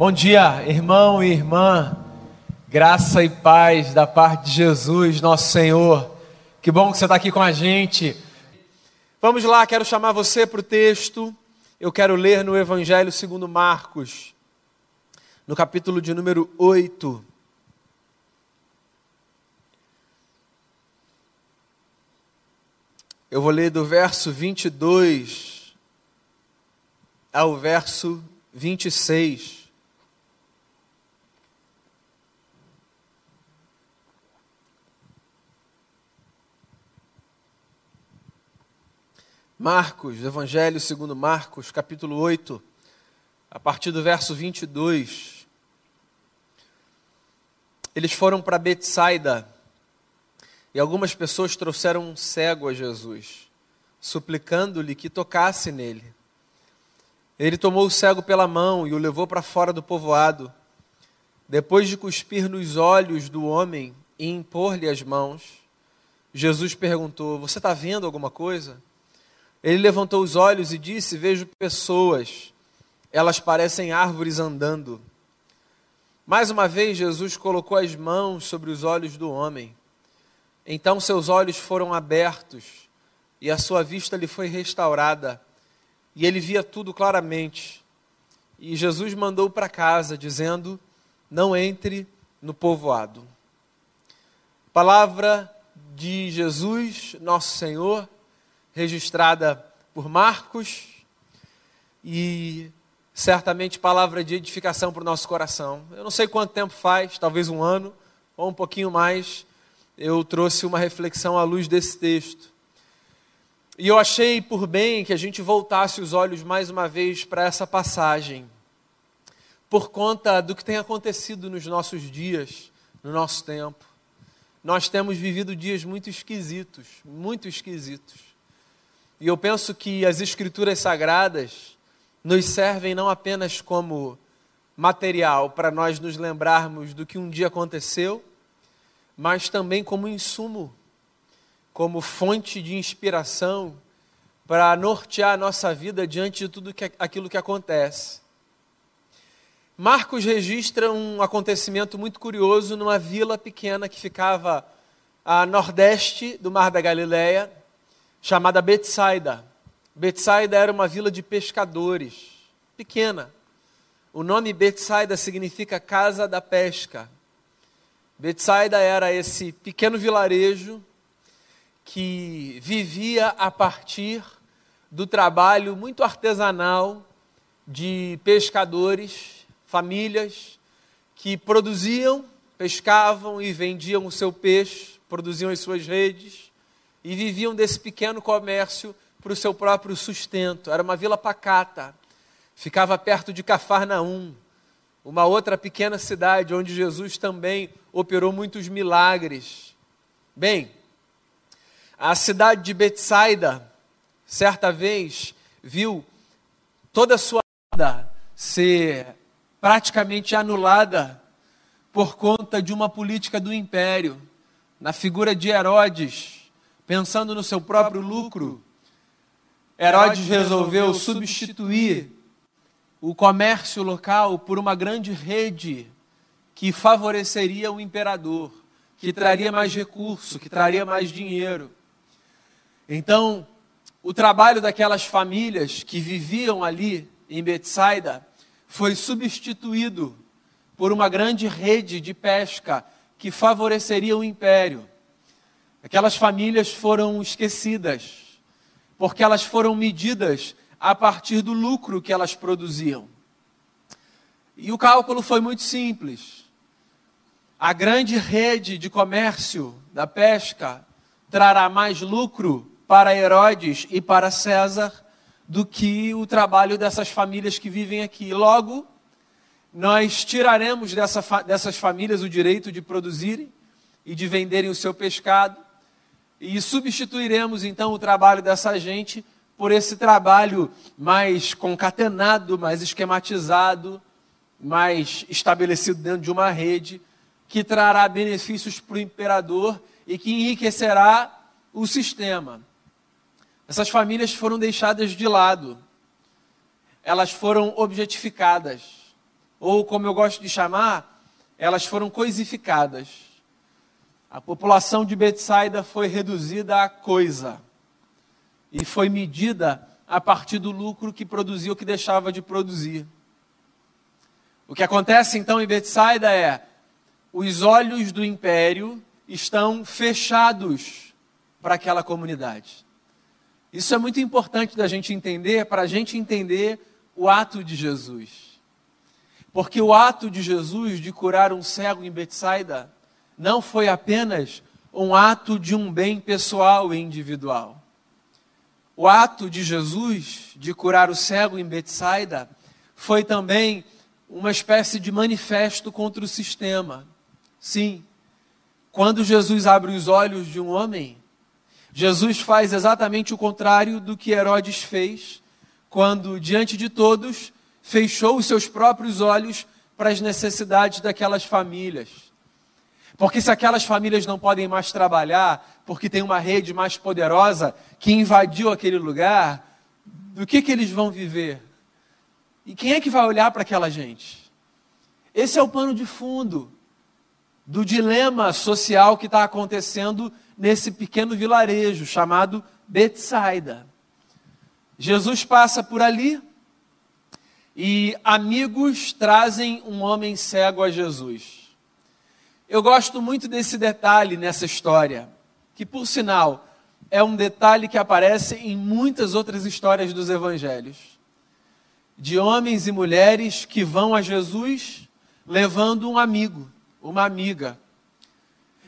Bom dia, irmão e irmã. Graça e paz da parte de Jesus, nosso Senhor. Que bom que você está aqui com a gente. Vamos lá, quero chamar você para o texto. Eu quero ler no Evangelho segundo Marcos, no capítulo de número 8. Eu vou ler do verso 22 ao verso 26. Marcos, Evangelho segundo Marcos, capítulo 8, a partir do verso 22. Eles foram para Betsaida e algumas pessoas trouxeram um cego a Jesus, suplicando-lhe que tocasse nele. Ele tomou o cego pela mão e o levou para fora do povoado. Depois de cuspir nos olhos do homem e impor-lhe as mãos, Jesus perguntou: Você está vendo alguma coisa? Ele levantou os olhos e disse: Vejo pessoas, elas parecem árvores andando. Mais uma vez, Jesus colocou as mãos sobre os olhos do homem. Então seus olhos foram abertos e a sua vista lhe foi restaurada, e ele via tudo claramente. E Jesus mandou para casa, dizendo: Não entre no povoado. Palavra de Jesus, nosso Senhor registrada por Marcos e certamente palavra de edificação para o nosso coração. Eu não sei quanto tempo faz, talvez um ano ou um pouquinho mais, eu trouxe uma reflexão à luz desse texto. E eu achei por bem que a gente voltasse os olhos mais uma vez para essa passagem, por conta do que tem acontecido nos nossos dias, no nosso tempo. Nós temos vivido dias muito esquisitos, muito esquisitos. E eu penso que as Escrituras Sagradas nos servem não apenas como material para nós nos lembrarmos do que um dia aconteceu, mas também como insumo, como fonte de inspiração para nortear a nossa vida diante de tudo que, aquilo que acontece. Marcos registra um acontecimento muito curioso numa vila pequena que ficava a nordeste do Mar da Galileia, chamada Betsaida. Betsaida era uma vila de pescadores, pequena. O nome Betsaida significa casa da pesca. Betsaida era esse pequeno vilarejo que vivia a partir do trabalho muito artesanal de pescadores, famílias que produziam, pescavam e vendiam o seu peixe, produziam as suas redes e viviam desse pequeno comércio para o seu próprio sustento. Era uma vila pacata, ficava perto de Cafarnaum, uma outra pequena cidade onde Jesus também operou muitos milagres. Bem, a cidade de Betsaida, certa vez, viu toda a sua vida ser praticamente anulada por conta de uma política do império, na figura de Herodes pensando no seu próprio lucro, Herodes resolveu substituir o comércio local por uma grande rede que favoreceria o imperador, que traria mais recurso, que traria mais dinheiro. Então, o trabalho daquelas famílias que viviam ali em Betsaida foi substituído por uma grande rede de pesca que favoreceria o império. Aquelas famílias foram esquecidas, porque elas foram medidas a partir do lucro que elas produziam. E o cálculo foi muito simples. A grande rede de comércio da pesca trará mais lucro para Herodes e para César do que o trabalho dessas famílias que vivem aqui. Logo, nós tiraremos dessa, dessas famílias o direito de produzirem e de venderem o seu pescado e substituiremos então o trabalho dessa gente por esse trabalho mais concatenado, mais esquematizado, mais estabelecido dentro de uma rede, que trará benefícios para o imperador e que enriquecerá o sistema. Essas famílias foram deixadas de lado, elas foram objetificadas, ou como eu gosto de chamar, elas foram coisificadas. A população de Betsaida foi reduzida a coisa e foi medida a partir do lucro que produzia ou que deixava de produzir. O que acontece então em Betsaida é os olhos do império estão fechados para aquela comunidade. Isso é muito importante da gente entender, para a gente entender o ato de Jesus. Porque o ato de Jesus de curar um cego em Betsaida não foi apenas um ato de um bem pessoal e individual. O ato de Jesus de curar o cego em Betsaida foi também uma espécie de manifesto contra o sistema. Sim, quando Jesus abre os olhos de um homem, Jesus faz exatamente o contrário do que Herodes fez, quando, diante de todos, fechou os seus próprios olhos para as necessidades daquelas famílias. Porque se aquelas famílias não podem mais trabalhar, porque tem uma rede mais poderosa que invadiu aquele lugar, do que, que eles vão viver? E quem é que vai olhar para aquela gente? Esse é o pano de fundo do dilema social que está acontecendo nesse pequeno vilarejo chamado Betsaida. Jesus passa por ali e amigos trazem um homem cego a Jesus. Eu gosto muito desse detalhe nessa história, que por sinal é um detalhe que aparece em muitas outras histórias dos evangelhos. De homens e mulheres que vão a Jesus levando um amigo uma amiga,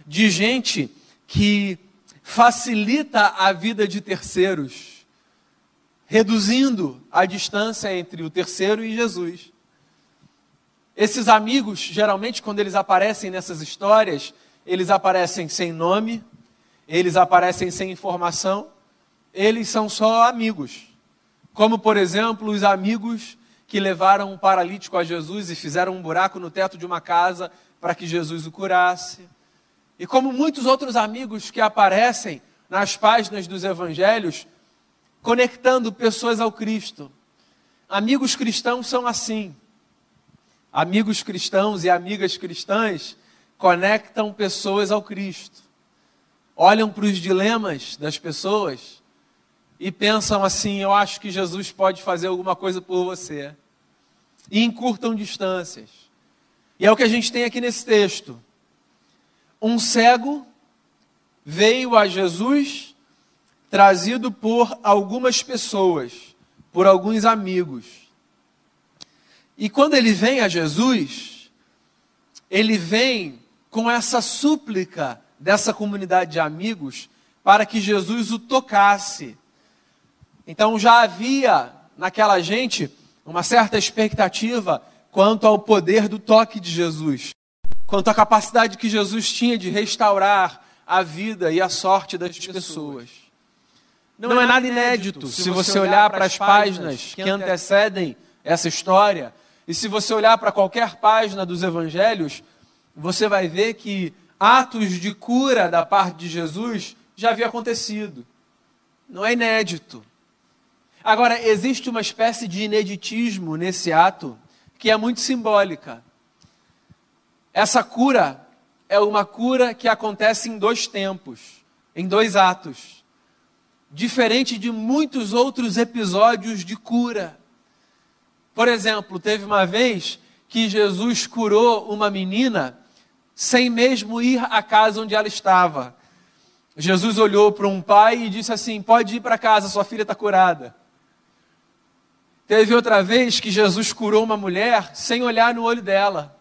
de gente que facilita a vida de terceiros, reduzindo a distância entre o terceiro e Jesus. Esses amigos, geralmente, quando eles aparecem nessas histórias, eles aparecem sem nome, eles aparecem sem informação, eles são só amigos. Como, por exemplo, os amigos que levaram um paralítico a Jesus e fizeram um buraco no teto de uma casa para que Jesus o curasse. E como muitos outros amigos que aparecem nas páginas dos evangelhos, conectando pessoas ao Cristo. Amigos cristãos são assim. Amigos cristãos e amigas cristãs conectam pessoas ao Cristo. Olham para os dilemas das pessoas e pensam assim: eu acho que Jesus pode fazer alguma coisa por você. E encurtam distâncias. E é o que a gente tem aqui nesse texto. Um cego veio a Jesus trazido por algumas pessoas, por alguns amigos. E quando ele vem a Jesus, ele vem com essa súplica dessa comunidade de amigos para que Jesus o tocasse. Então já havia naquela gente uma certa expectativa quanto ao poder do toque de Jesus, quanto à capacidade que Jesus tinha de restaurar a vida e a sorte das pessoas. Não é nada inédito se você olhar para as páginas que antecedem essa história, e se você olhar para qualquer página dos evangelhos, você vai ver que atos de cura da parte de Jesus já havia acontecido. Não é inédito. Agora, existe uma espécie de ineditismo nesse ato que é muito simbólica. Essa cura é uma cura que acontece em dois tempos, em dois atos. Diferente de muitos outros episódios de cura. Por exemplo, teve uma vez que Jesus curou uma menina sem mesmo ir à casa onde ela estava. Jesus olhou para um pai e disse assim: Pode ir para casa, sua filha está curada. Teve outra vez que Jesus curou uma mulher sem olhar no olho dela.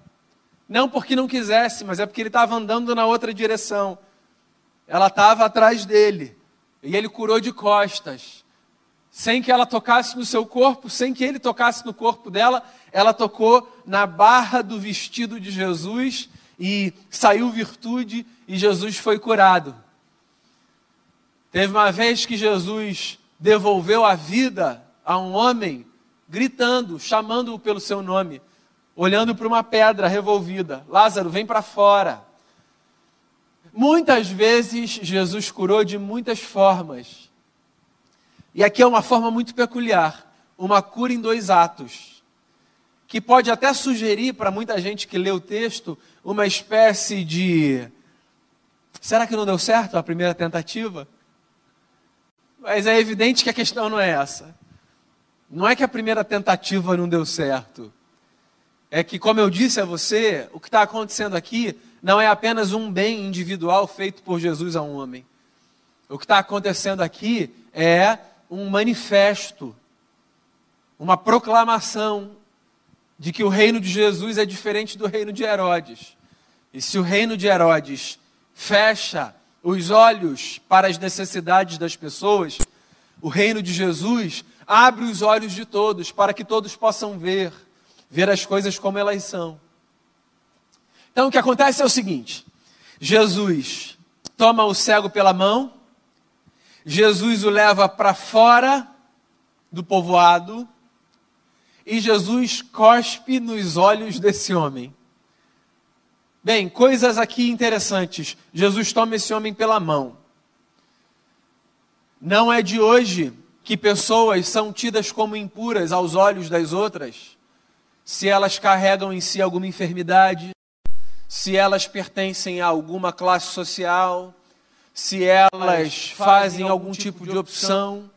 Não porque não quisesse, mas é porque ele estava andando na outra direção. Ela estava atrás dele. E ele curou de costas. Sem que ela tocasse no seu corpo, sem que ele tocasse no corpo dela, ela tocou na barra do vestido de Jesus e saiu virtude e Jesus foi curado. Teve uma vez que Jesus devolveu a vida a um homem gritando, chamando-o pelo seu nome, olhando para uma pedra revolvida: Lázaro, vem para fora. Muitas vezes Jesus curou de muitas formas. E aqui é uma forma muito peculiar, uma cura em dois atos, que pode até sugerir para muita gente que lê o texto uma espécie de. Será que não deu certo a primeira tentativa? Mas é evidente que a questão não é essa. Não é que a primeira tentativa não deu certo. É que, como eu disse a você, o que está acontecendo aqui não é apenas um bem individual feito por Jesus a um homem. O que está acontecendo aqui é um manifesto, uma proclamação de que o reino de Jesus é diferente do reino de Herodes. E se o reino de Herodes fecha os olhos para as necessidades das pessoas, o reino de Jesus abre os olhos de todos para que todos possam ver, ver as coisas como elas são. Então o que acontece é o seguinte: Jesus toma o cego pela mão, Jesus o leva para fora do povoado, e Jesus cospe nos olhos desse homem. Bem, coisas aqui interessantes. Jesus toma esse homem pela mão. Não é de hoje que pessoas são tidas como impuras aos olhos das outras, se elas carregam em si alguma enfermidade, se elas pertencem a alguma classe social, se elas fazem algum tipo de opção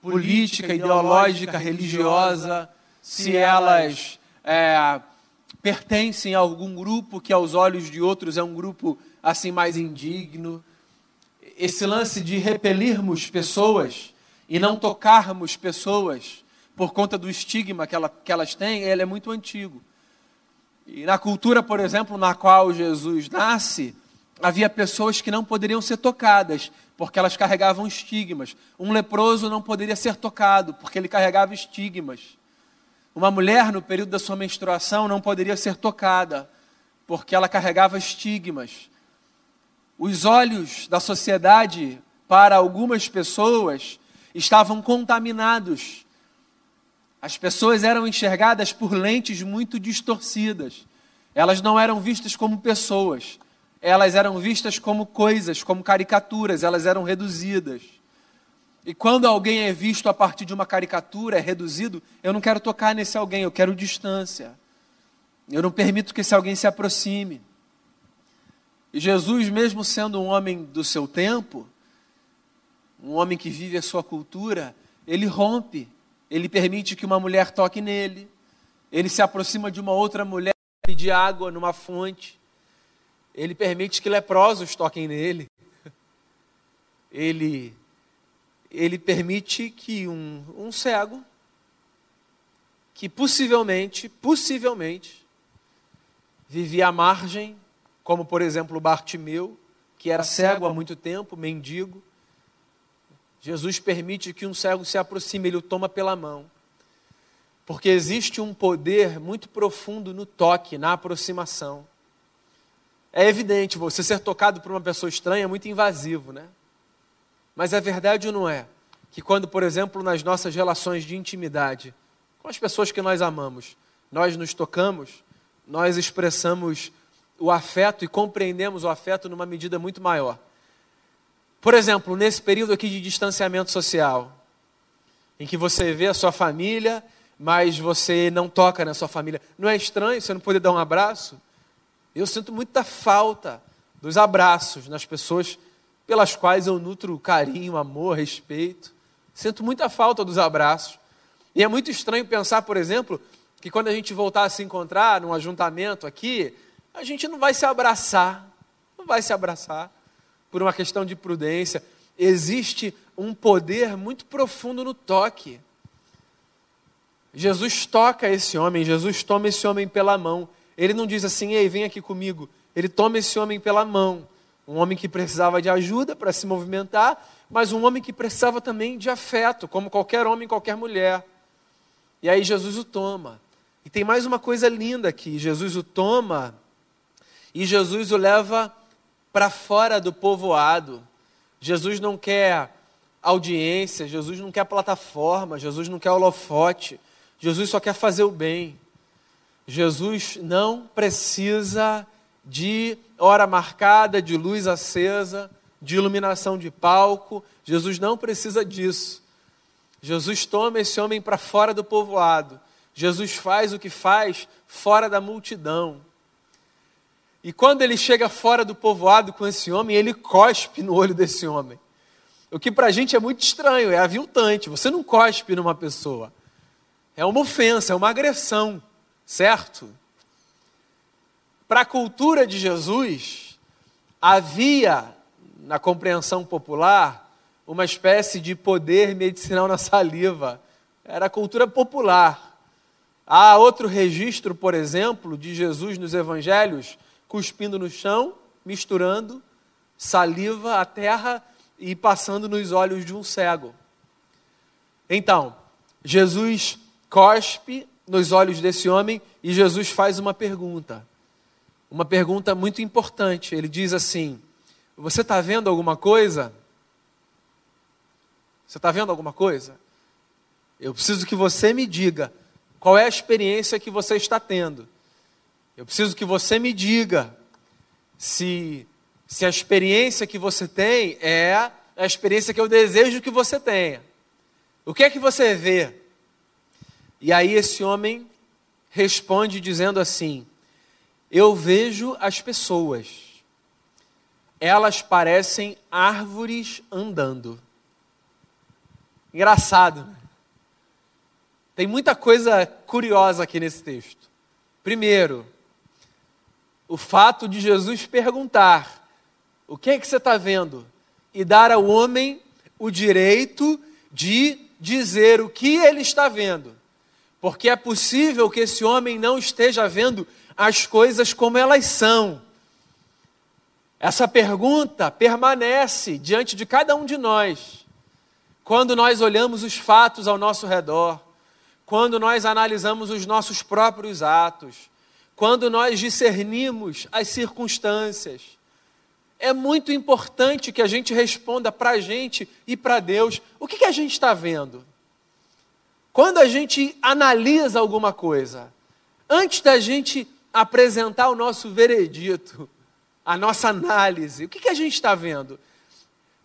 política, ideológica, religiosa se elas é, pertencem a algum grupo que aos olhos de outros é um grupo assim mais indigno. Esse lance de repelirmos pessoas e não tocarmos pessoas por conta do estigma que, ela, que elas têm, ele é muito antigo. E na cultura, por exemplo, na qual Jesus nasce, havia pessoas que não poderiam ser tocadas, porque elas carregavam estigmas. Um leproso não poderia ser tocado, porque ele carregava estigmas. Uma mulher, no período da sua menstruação, não poderia ser tocada, porque ela carregava estigmas. Os olhos da sociedade, para algumas pessoas, estavam contaminados. As pessoas eram enxergadas por lentes muito distorcidas. Elas não eram vistas como pessoas, elas eram vistas como coisas, como caricaturas, elas eram reduzidas. E quando alguém é visto a partir de uma caricatura, é reduzido, eu não quero tocar nesse alguém, eu quero distância. Eu não permito que esse alguém se aproxime. E Jesus, mesmo sendo um homem do seu tempo, um homem que vive a sua cultura, ele rompe, ele permite que uma mulher toque nele, ele se aproxima de uma outra mulher pedir água numa fonte, ele permite que leprosos toquem nele, ele ele permite que um, um cego, que possivelmente, possivelmente, vivia à margem, como por exemplo Bartimeu, que era cego há muito tempo, mendigo, Jesus permite que um cego se aproxime, ele o toma pela mão. Porque existe um poder muito profundo no toque, na aproximação. É evidente, você ser tocado por uma pessoa estranha é muito invasivo, né? Mas é verdade ou não é? Que quando, por exemplo, nas nossas relações de intimidade, com as pessoas que nós amamos, nós nos tocamos, nós expressamos o afeto e compreendemos o afeto numa medida muito maior. Por exemplo, nesse período aqui de distanciamento social, em que você vê a sua família, mas você não toca na sua família, não é estranho você não poder dar um abraço? Eu sinto muita falta dos abraços nas pessoas pelas quais eu nutro carinho, amor, respeito. Sinto muita falta dos abraços. E é muito estranho pensar, por exemplo, que quando a gente voltar a se encontrar num ajuntamento aqui, a gente não vai se abraçar. Não vai se abraçar por uma questão de prudência. Existe um poder muito profundo no toque. Jesus toca esse homem, Jesus toma esse homem pela mão. Ele não diz assim, ei, vem aqui comigo. Ele toma esse homem pela mão. Um homem que precisava de ajuda para se movimentar, mas um homem que precisava também de afeto, como qualquer homem, qualquer mulher. E aí Jesus o toma. E tem mais uma coisa linda aqui: Jesus o toma e Jesus o leva para fora do povoado. Jesus não quer audiência, Jesus não quer plataforma, Jesus não quer holofote, Jesus só quer fazer o bem. Jesus não precisa de hora marcada, de luz acesa, de iluminação de palco. Jesus não precisa disso. Jesus toma esse homem para fora do povoado, Jesus faz o que faz fora da multidão. E quando ele chega fora do povoado com esse homem, ele cospe no olho desse homem. O que para a gente é muito estranho, é aviltante. Você não cospe numa pessoa. É uma ofensa, é uma agressão, certo? Para a cultura de Jesus, havia, na compreensão popular, uma espécie de poder medicinal na saliva. Era a cultura popular. Há outro registro, por exemplo, de Jesus nos evangelhos, cuspindo no chão, misturando saliva à terra e passando nos olhos de um cego. Então, Jesus cospe nos olhos desse homem e Jesus faz uma pergunta. Uma pergunta muito importante. Ele diz assim: Você está vendo alguma coisa? Você está vendo alguma coisa? Eu preciso que você me diga qual é a experiência que você está tendo. Eu preciso que você me diga se, se a experiência que você tem é a experiência que eu desejo que você tenha. O que é que você vê? E aí esse homem responde dizendo assim: Eu vejo as pessoas, elas parecem árvores andando. Engraçado, né? Tem muita coisa curiosa aqui nesse texto. Primeiro, o fato de Jesus perguntar: O que é que você está vendo? E dar ao homem o direito de dizer o que ele está vendo. Porque é possível que esse homem não esteja vendo as coisas como elas são. Essa pergunta permanece diante de cada um de nós quando nós olhamos os fatos ao nosso redor, quando nós analisamos os nossos próprios atos, quando nós discernimos as circunstâncias, é muito importante que a gente responda para a gente e para Deus o que, que a gente está vendo. Quando a gente analisa alguma coisa, antes da gente apresentar o nosso veredito, a nossa análise, o que, que a gente está vendo?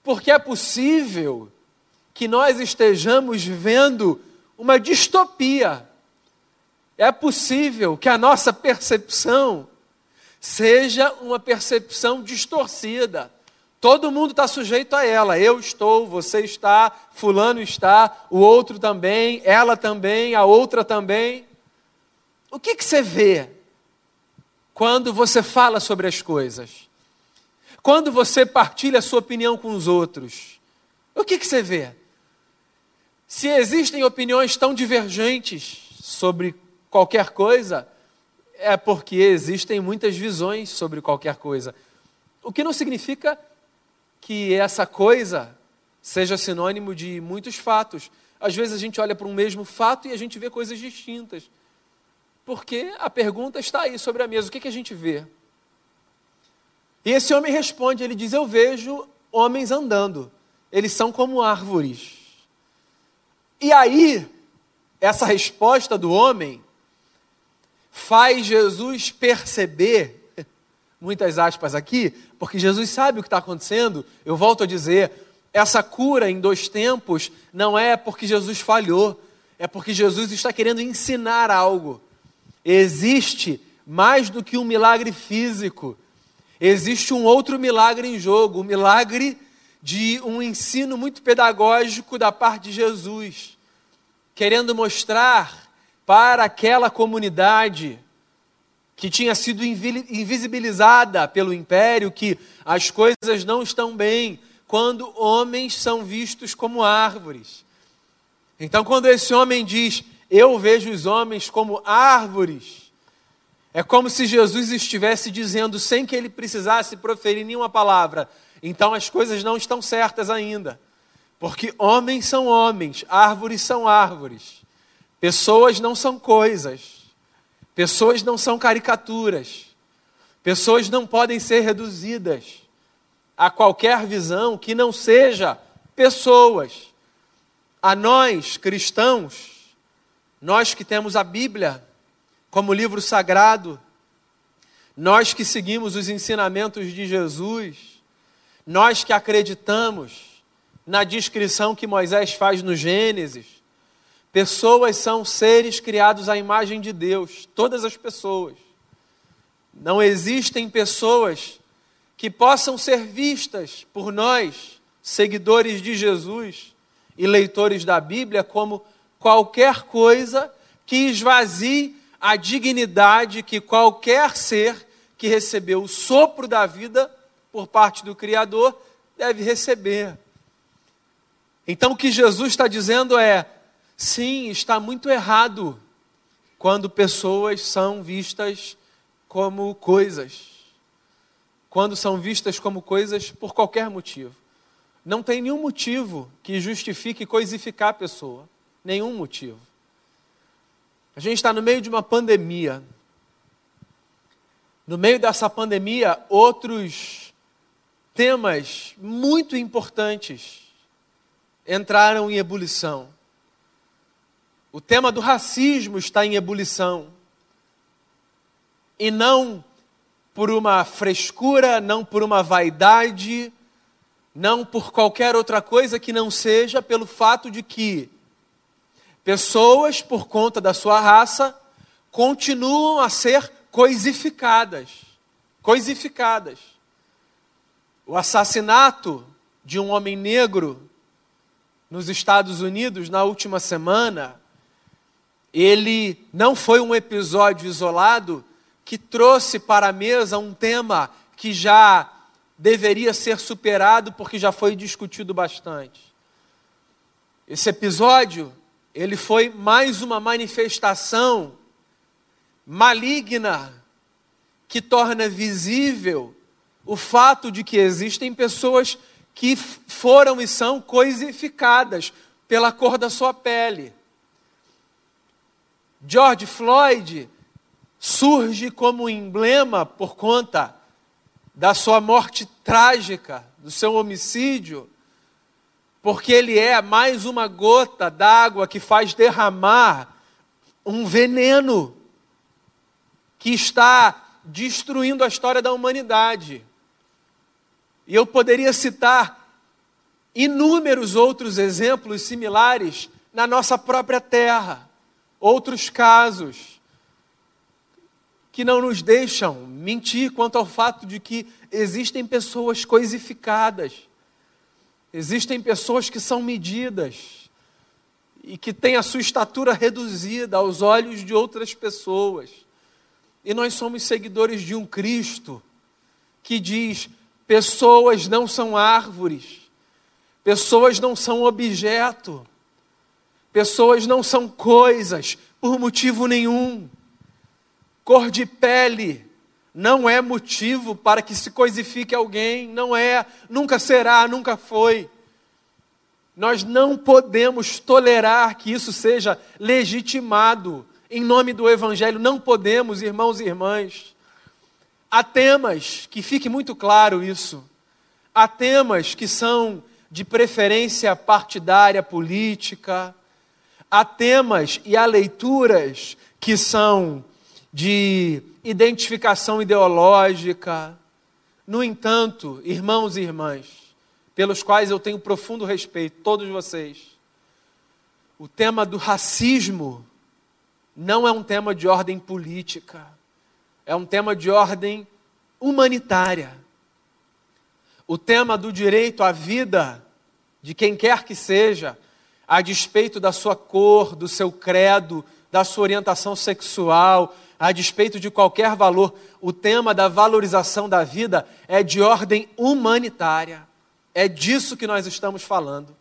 Porque é possível que nós estejamos vendo uma distopia. É possível que a nossa percepção seja uma percepção distorcida. Todo mundo está sujeito a ela. Eu estou, você está, Fulano está, o outro também, ela também, a outra também. O que, que você vê quando você fala sobre as coisas? Quando você partilha a sua opinião com os outros? O que, que você vê? Se existem opiniões tão divergentes sobre qualquer coisa, é porque existem muitas visões sobre qualquer coisa. O que não significa que essa coisa seja sinônimo de muitos fatos. Às vezes a gente olha para um mesmo fato e a gente vê coisas distintas. Porque a pergunta está aí sobre a mesa: o que, que a gente vê? E esse homem responde: ele diz, Eu vejo homens andando, eles são como árvores. E aí, essa resposta do homem faz Jesus perceber, muitas aspas aqui, porque Jesus sabe o que está acontecendo. Eu volto a dizer: essa cura em dois tempos não é porque Jesus falhou, é porque Jesus está querendo ensinar algo. Existe mais do que um milagre físico, existe um outro milagre em jogo, o milagre de um ensino muito pedagógico da parte de Jesus, querendo mostrar para aquela comunidade que tinha sido invisibilizada pelo império que as coisas não estão bem quando homens são vistos como árvores. Então, quando esse homem diz, Eu vejo os homens como árvores, é como se Jesus estivesse dizendo, sem que ele precisasse proferir nenhuma palavra, então as coisas não estão certas ainda. Porque homens são homens, árvores são árvores. Pessoas não são coisas. Pessoas não são caricaturas. Pessoas não podem ser reduzidas a qualquer visão que não seja pessoas. A nós, cristãos, nós que temos a Bíblia como livro sagrado, nós que seguimos os ensinamentos de Jesus, nós que acreditamos na descrição que Moisés faz no Gênesis, Pessoas são seres criados à imagem de Deus, todas as pessoas. Não existem pessoas que possam ser vistas por nós, seguidores de Jesus e leitores da Bíblia, como qualquer coisa que esvazie a dignidade que qualquer ser que recebeu o sopro da vida por parte do Criador deve receber. Então o que Jesus está dizendo é: sim, está muito errado quando pessoas são vistas como coisas quando são vistas como coisas por qualquer motivo. Não tem nenhum motivo que justifique coisificar a pessoa. Nenhum motivo. A gente está no meio de uma pandemia. No meio dessa pandemia, outros temas muito importantes entraram em ebulição. O tema do racismo está em ebulição. E não por uma frescura, não por uma vaidade, não por qualquer outra coisa que não seja pelo fato de que pessoas, por conta da sua raça, continuam a ser coisificadas. Coisificadas. O assassinato de um homem negro nos Estados Unidos na última semana, ele não foi um episódio isolado, que trouxe para a mesa um tema que já deveria ser superado porque já foi discutido bastante. Esse episódio, ele foi mais uma manifestação maligna que torna visível o fato de que existem pessoas que foram e são coisificadas pela cor da sua pele. George Floyd surge como emblema por conta da sua morte trágica, do seu homicídio, porque ele é mais uma gota d'água que faz derramar um veneno que está destruindo a história da humanidade. E eu poderia citar inúmeros outros exemplos similares na nossa própria terra, outros casos que não nos deixam mentir quanto ao fato de que existem pessoas coisificadas, existem pessoas que são medidas e que têm a sua estatura reduzida aos olhos de outras pessoas. E nós somos seguidores de um Cristo que diz: pessoas não são árvores, pessoas não são objeto, pessoas não são coisas por motivo nenhum. Cor de pele não é motivo para que se coisifique alguém, não é, nunca será, nunca foi. Nós não podemos tolerar que isso seja legitimado em nome do Evangelho, não podemos, irmãos e irmãs. Há temas, que fique muito claro isso, há temas que são de preferência partidária política, há temas e há leituras que são de identificação ideológica. No entanto, irmãos e irmãs, pelos quais eu tenho profundo respeito, todos vocês, o tema do racismo não é um tema de ordem política, é um tema de ordem humanitária. O tema do direito à vida de quem quer que seja, a despeito da sua cor, do seu credo, da sua orientação sexual, a despeito de qualquer valor, o tema da valorização da vida é de ordem humanitária. É disso que nós estamos falando.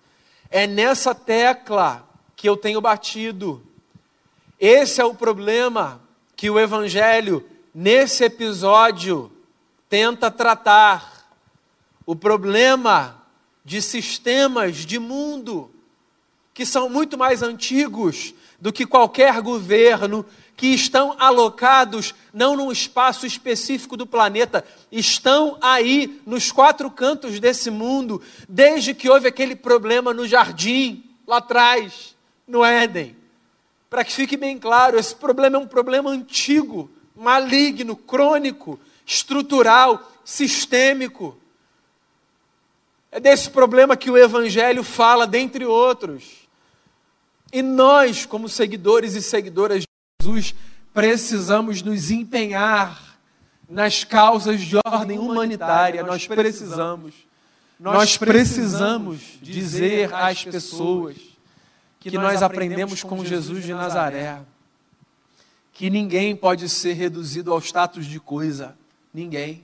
É nessa tecla que eu tenho batido. Esse é o problema que o Evangelho, nesse episódio, tenta tratar. O problema de sistemas de mundo que são muito mais antigos do que qualquer governo que estão alocados não num espaço específico do planeta, estão aí nos quatro cantos desse mundo, desde que houve aquele problema no jardim, lá atrás, no Éden. Para que fique bem claro, esse problema é um problema antigo, maligno, crônico, estrutural, sistêmico. É desse problema que o Evangelho fala, dentre outros. E nós, como seguidores e seguidoras de Jesus, precisamos nos empenhar nas causas de ordem humanitária. Nós precisamos. Nós precisamos dizer às pessoas que nós aprendemos com Jesus de Nazaré que ninguém pode ser reduzido ao status de coisa. Ninguém.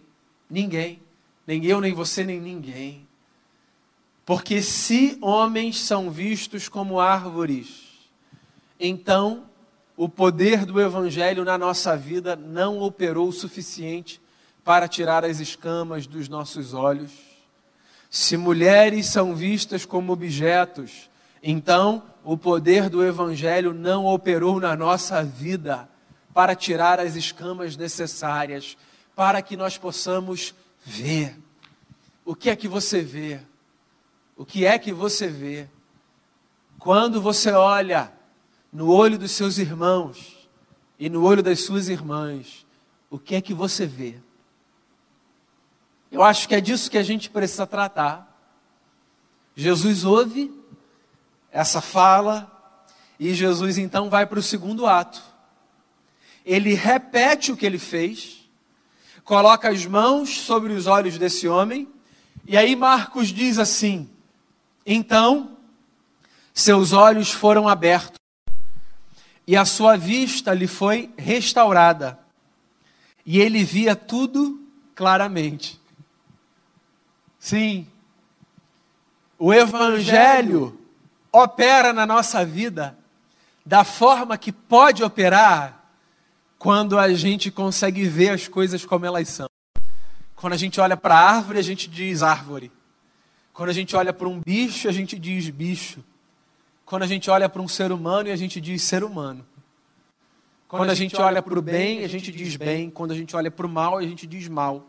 Ninguém. Nem eu, nem você, nem ninguém. Porque se homens são vistos como árvores, então o poder do Evangelho na nossa vida não operou o suficiente para tirar as escamas dos nossos olhos. Se mulheres são vistas como objetos, então o poder do Evangelho não operou na nossa vida para tirar as escamas necessárias, para que nós possamos ver. O que é que você vê? O que é que você vê? Quando você olha no olho dos seus irmãos e no olho das suas irmãs, o que é que você vê? Eu acho que é disso que a gente precisa tratar. Jesus ouve essa fala e Jesus então vai para o segundo ato ele repete o que ele fez, coloca as mãos sobre os olhos desse homem, e aí Marcos diz assim: então seus olhos foram abertos e a sua vista lhe foi restaurada, e ele via tudo claramente. Sim, o Evangelho opera na nossa vida da forma que pode operar quando a gente consegue ver as coisas como elas são. Quando a gente olha para a árvore, a gente diz árvore. Quando a gente olha para um bicho, a gente diz bicho. Quando a gente olha para um ser humano, a gente diz ser humano. Quando a gente olha para o bem, a gente diz bem. Quando a gente olha para o mal, a gente diz mal.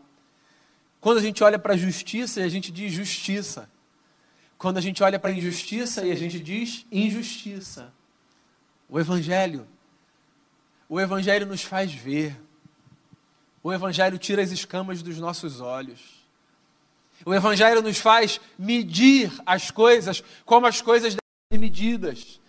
Quando a gente olha para a justiça, a gente diz justiça. Quando a gente olha para a injustiça, a gente diz injustiça. O Evangelho o Evangelho nos faz ver. O Evangelho tira as escamas dos nossos olhos. O Evangelho nos faz medir as coisas como as coisas devem ser medidas.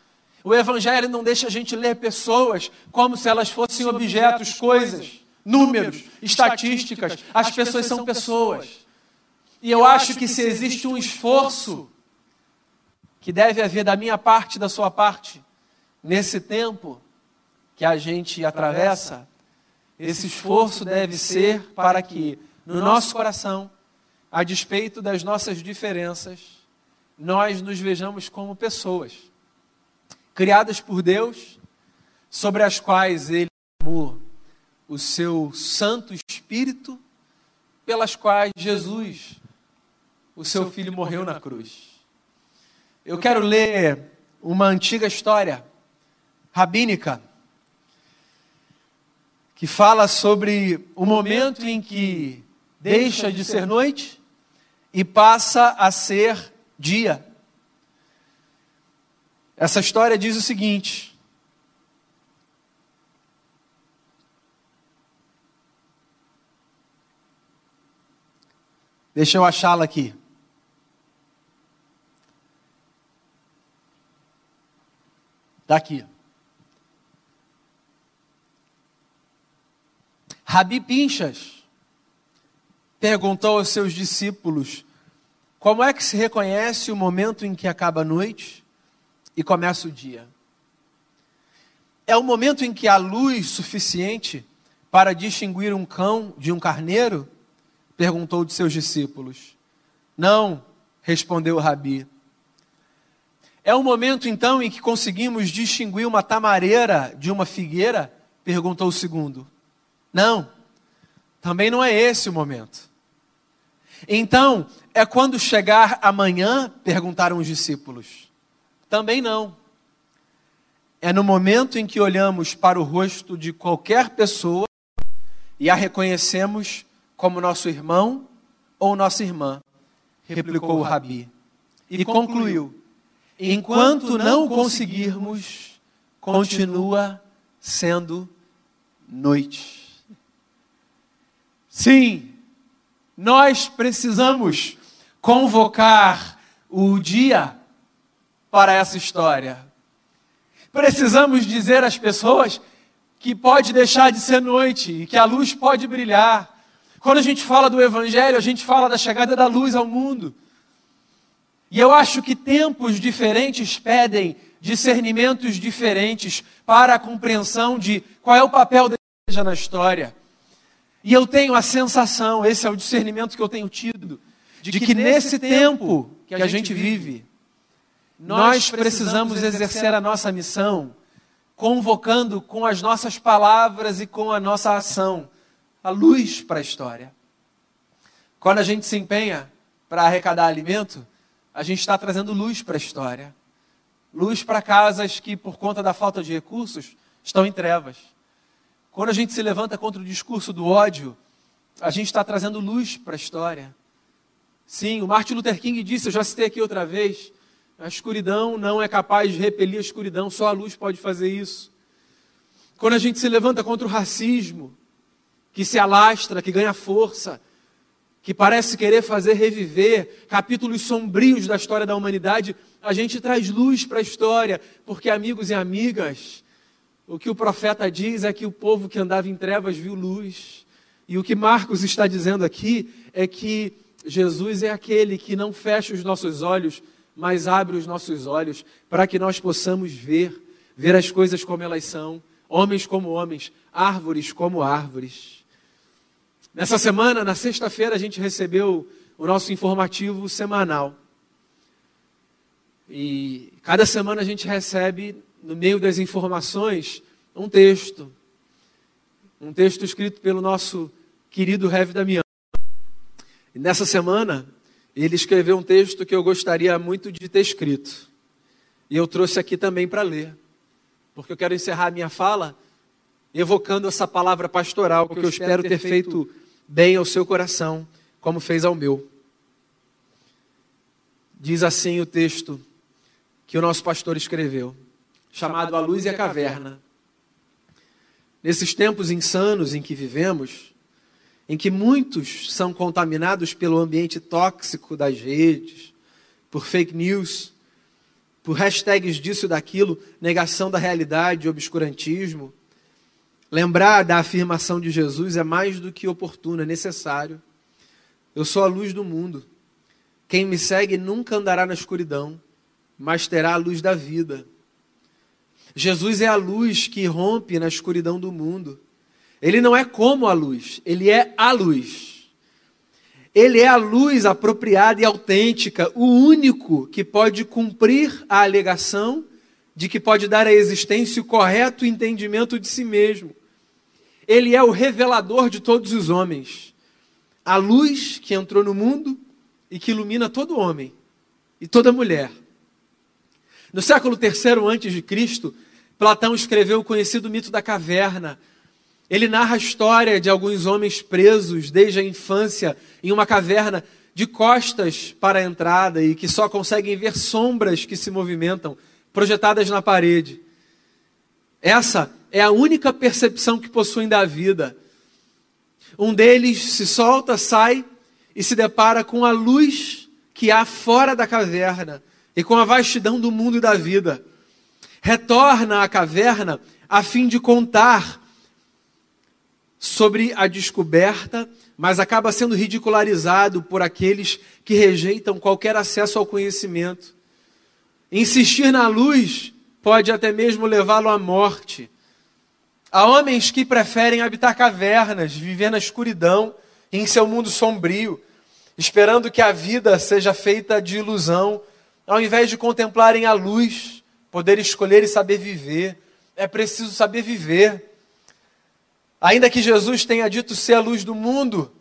O Evangelho não deixa a gente ler pessoas como se elas fossem objetos, coisas, números, estatísticas. As pessoas são pessoas. E eu acho que se existe um esforço que deve haver da minha parte, da sua parte, nesse tempo, que a gente atravessa, esse esforço deve ser para que, no nosso coração, a despeito das nossas diferenças, nós nos vejamos como pessoas, criadas por Deus, sobre as quais Ele amou o seu Santo Espírito, pelas quais Jesus, o seu Filho, morreu na cruz. Eu quero ler uma antiga história rabínica que fala sobre o momento em que deixa de ser noite e passa a ser dia. Essa história diz o seguinte: Deixa eu achá-la aqui. Está aqui. Rabi Pinchas perguntou aos seus discípulos: como é que se reconhece o momento em que acaba a noite e começa o dia? É o momento em que há luz suficiente para distinguir um cão de um carneiro? perguntou de seus discípulos. Não, respondeu o Rabi. É o momento então em que conseguimos distinguir uma tamareira de uma figueira? perguntou o segundo. Não, também não é esse o momento. Então, é quando chegar amanhã? perguntaram os discípulos. Também não. É no momento em que olhamos para o rosto de qualquer pessoa e a reconhecemos como nosso irmão ou nossa irmã, replicou o Rabi. E concluiu: enquanto não conseguirmos, continua sendo noite. Sim, nós precisamos convocar o dia para essa história. precisamos dizer às pessoas que pode deixar de ser noite e que a luz pode brilhar. Quando a gente fala do Evangelho, a gente fala da chegada da luz ao mundo. E eu acho que tempos diferentes pedem discernimentos diferentes para a compreensão de qual é o papel da igreja na história. E eu tenho a sensação, esse é o discernimento que eu tenho tido, de que, que nesse tempo que a gente vive, nós precisamos exercer a nossa missão, convocando com as nossas palavras e com a nossa ação a luz para a história. Quando a gente se empenha para arrecadar alimento, a gente está trazendo luz para a história. Luz para casas que, por conta da falta de recursos, estão em trevas. Quando a gente se levanta contra o discurso do ódio, a gente está trazendo luz para a história. Sim, o Martin Luther King disse, eu já citei aqui outra vez, a escuridão não é capaz de repelir a escuridão, só a luz pode fazer isso. Quando a gente se levanta contra o racismo, que se alastra, que ganha força, que parece querer fazer reviver capítulos sombrios da história da humanidade, a gente traz luz para a história, porque amigos e amigas, o que o profeta diz é que o povo que andava em trevas viu luz. E o que Marcos está dizendo aqui é que Jesus é aquele que não fecha os nossos olhos, mas abre os nossos olhos para que nós possamos ver, ver as coisas como elas são, homens como homens, árvores como árvores. Nessa semana, na sexta-feira, a gente recebeu o nosso informativo semanal. E cada semana a gente recebe, no meio das informações, um texto. Um texto escrito pelo nosso querido Rev Damião. E nessa semana, ele escreveu um texto que eu gostaria muito de ter escrito. E eu trouxe aqui também para ler. Porque eu quero encerrar a minha fala evocando essa palavra pastoral que eu espero ter feito bem ao seu coração, como fez ao meu. Diz assim o texto que o nosso pastor escreveu, chamado A Luz e a Caverna. Nesses tempos insanos em que vivemos, em que muitos são contaminados pelo ambiente tóxico das redes, por fake news, por hashtags disso e daquilo, negação da realidade, obscurantismo. Lembrar da afirmação de Jesus é mais do que oportuno, é necessário. Eu sou a luz do mundo. Quem me segue nunca andará na escuridão, mas terá a luz da vida. Jesus é a luz que rompe na escuridão do mundo. Ele não é como a luz, ele é a luz. Ele é a luz apropriada e autêntica, o único que pode cumprir a alegação de que pode dar à existência o correto entendimento de si mesmo. Ele é o revelador de todos os homens. A luz que entrou no mundo e que ilumina todo homem e toda mulher. No século III Cristo, Platão escreveu o conhecido mito da caverna, ele narra a história de alguns homens presos desde a infância em uma caverna de costas para a entrada e que só conseguem ver sombras que se movimentam, projetadas na parede. Essa é a única percepção que possuem da vida. Um deles se solta, sai e se depara com a luz que há fora da caverna e com a vastidão do mundo e da vida. Retorna à caverna a fim de contar sobre a descoberta, mas acaba sendo ridicularizado por aqueles que rejeitam qualquer acesso ao conhecimento. Insistir na luz pode até mesmo levá-lo à morte. Há homens que preferem habitar cavernas, viver na escuridão, em seu mundo sombrio, esperando que a vida seja feita de ilusão, ao invés de contemplarem a luz, poder escolher e saber viver. É preciso saber viver. Ainda que Jesus tenha dito ser a luz do mundo,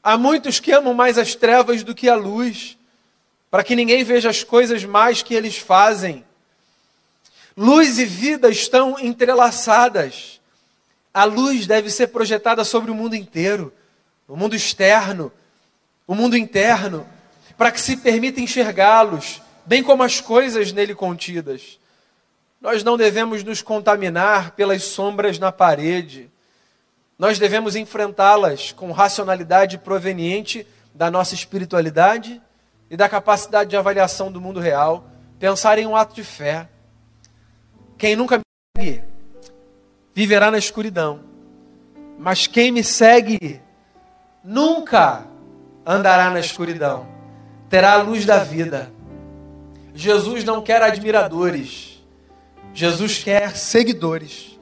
há muitos que amam mais as trevas do que a luz, para que ninguém veja as coisas mais que eles fazem. Luz e vida estão entrelaçadas. A luz deve ser projetada sobre o mundo inteiro, o mundo externo, o mundo interno, para que se permita enxergá-los, bem como as coisas nele contidas. Nós não devemos nos contaminar pelas sombras na parede. Nós devemos enfrentá-las com racionalidade proveniente da nossa espiritualidade e da capacidade de avaliação do mundo real, pensar em um ato de fé. Quem nunca viverá na escuridão, mas quem me segue nunca andará na escuridão, terá a luz da vida. Jesus não quer admiradores, Jesus quer seguidores,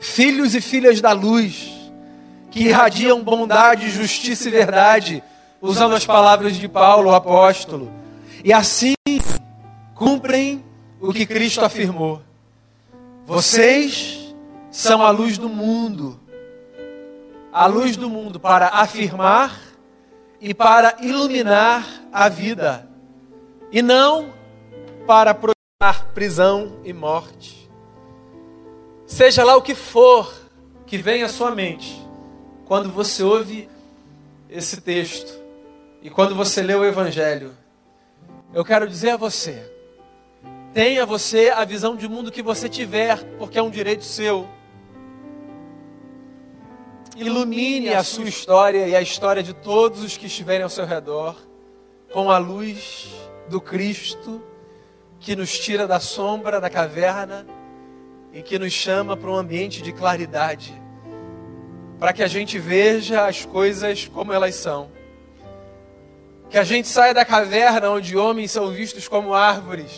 filhos e filhas da luz, que irradiam bondade, justiça e verdade, usando as palavras de Paulo, o apóstolo, e assim cumprem o que Cristo afirmou. Vocês são a luz do mundo. A luz do mundo para afirmar e para iluminar a vida. E não para prisão e morte. Seja lá o que for que venha à sua mente, quando você ouve esse texto e quando você lê o Evangelho, eu quero dizer a você, Tenha você a visão de mundo que você tiver, porque é um direito seu. Ilumine a sua história e a história de todos os que estiverem ao seu redor com a luz do Cristo que nos tira da sombra da caverna e que nos chama para um ambiente de claridade, para que a gente veja as coisas como elas são. Que a gente saia da caverna onde homens são vistos como árvores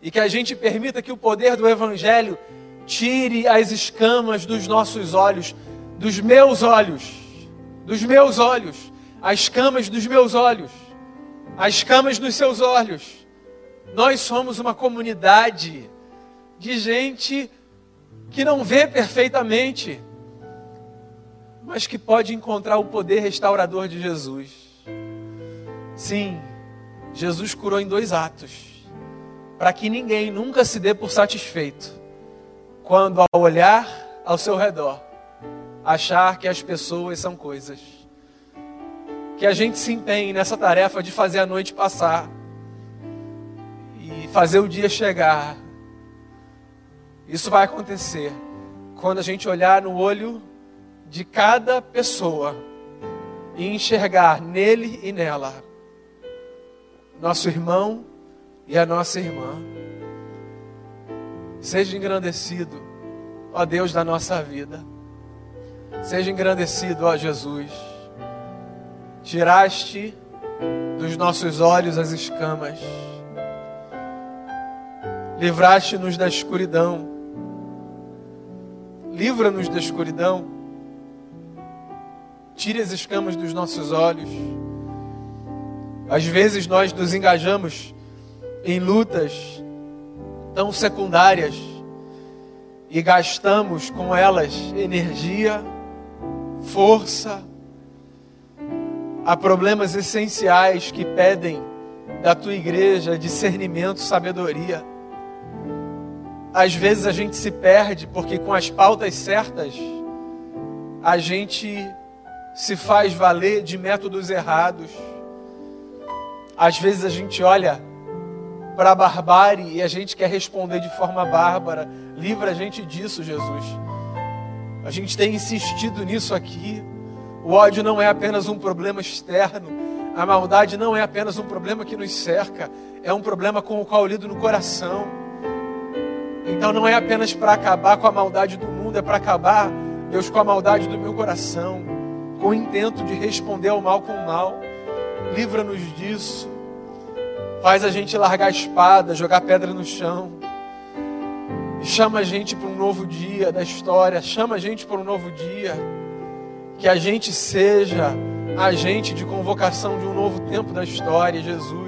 e que a gente permita que o poder do Evangelho tire as escamas dos nossos olhos, dos meus olhos, dos meus olhos, as escamas dos meus olhos, as escamas dos seus olhos. Nós somos uma comunidade de gente que não vê perfeitamente, mas que pode encontrar o poder restaurador de Jesus. Sim, Jesus curou em dois atos para que ninguém nunca se dê por satisfeito quando, ao olhar ao seu redor, achar que as pessoas são coisas. Que a gente se empenhe nessa tarefa de fazer a noite passar fazer o dia chegar. Isso vai acontecer quando a gente olhar no olho de cada pessoa e enxergar nele e nela nosso irmão e a nossa irmã. Seja engrandecido, ó Deus da nossa vida. Seja engrandecido, ó Jesus. Tiraste dos nossos olhos as escamas. Livraste-nos da escuridão. Livra-nos da escuridão. Tire as escamas dos nossos olhos. Às vezes nós nos engajamos em lutas tão secundárias e gastamos com elas energia, força, há problemas essenciais que pedem da tua igreja discernimento, sabedoria. Às vezes a gente se perde porque com as pautas certas a gente se faz valer de métodos errados. Às vezes a gente olha para a barbárie e a gente quer responder de forma bárbara. Livra a gente disso, Jesus. A gente tem insistido nisso aqui. O ódio não é apenas um problema externo. A maldade não é apenas um problema que nos cerca. É um problema com o qual eu lido no coração. Então não é apenas para acabar com a maldade do mundo, é para acabar, Deus, com a maldade do meu coração. Com o intento de responder ao mal com o mal. Livra-nos disso. Faz a gente largar a espada, jogar pedra no chão. Chama a gente para um novo dia da história. Chama a gente para um novo dia. Que a gente seja agente de convocação de um novo tempo da história, Jesus.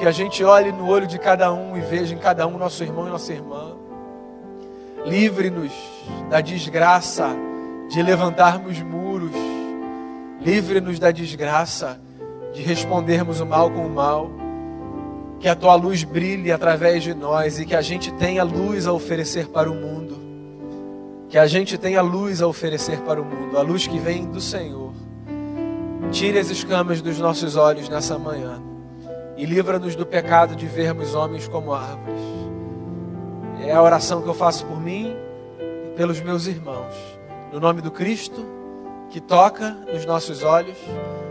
Que a gente olhe no olho de cada um e veja em cada um nosso irmão e nossa irmã. Livre-nos da desgraça de levantarmos muros. Livre-nos da desgraça de respondermos o mal com o mal que a tua luz brilhe através de nós e que a gente tenha luz a oferecer para o mundo. Que a gente tenha luz a oferecer para o mundo, a luz que vem do Senhor. Tire as escamas dos nossos olhos nessa manhã e livra-nos do pecado de vermos homens como árvores. É a oração que eu faço por mim e pelos meus irmãos. No nome do Cristo, que toca nos nossos olhos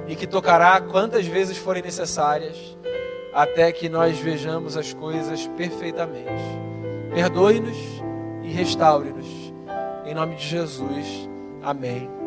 e que tocará quantas vezes forem necessárias até que nós vejamos as coisas perfeitamente. Perdoe-nos e restaure-nos. Em nome de Jesus. Amém.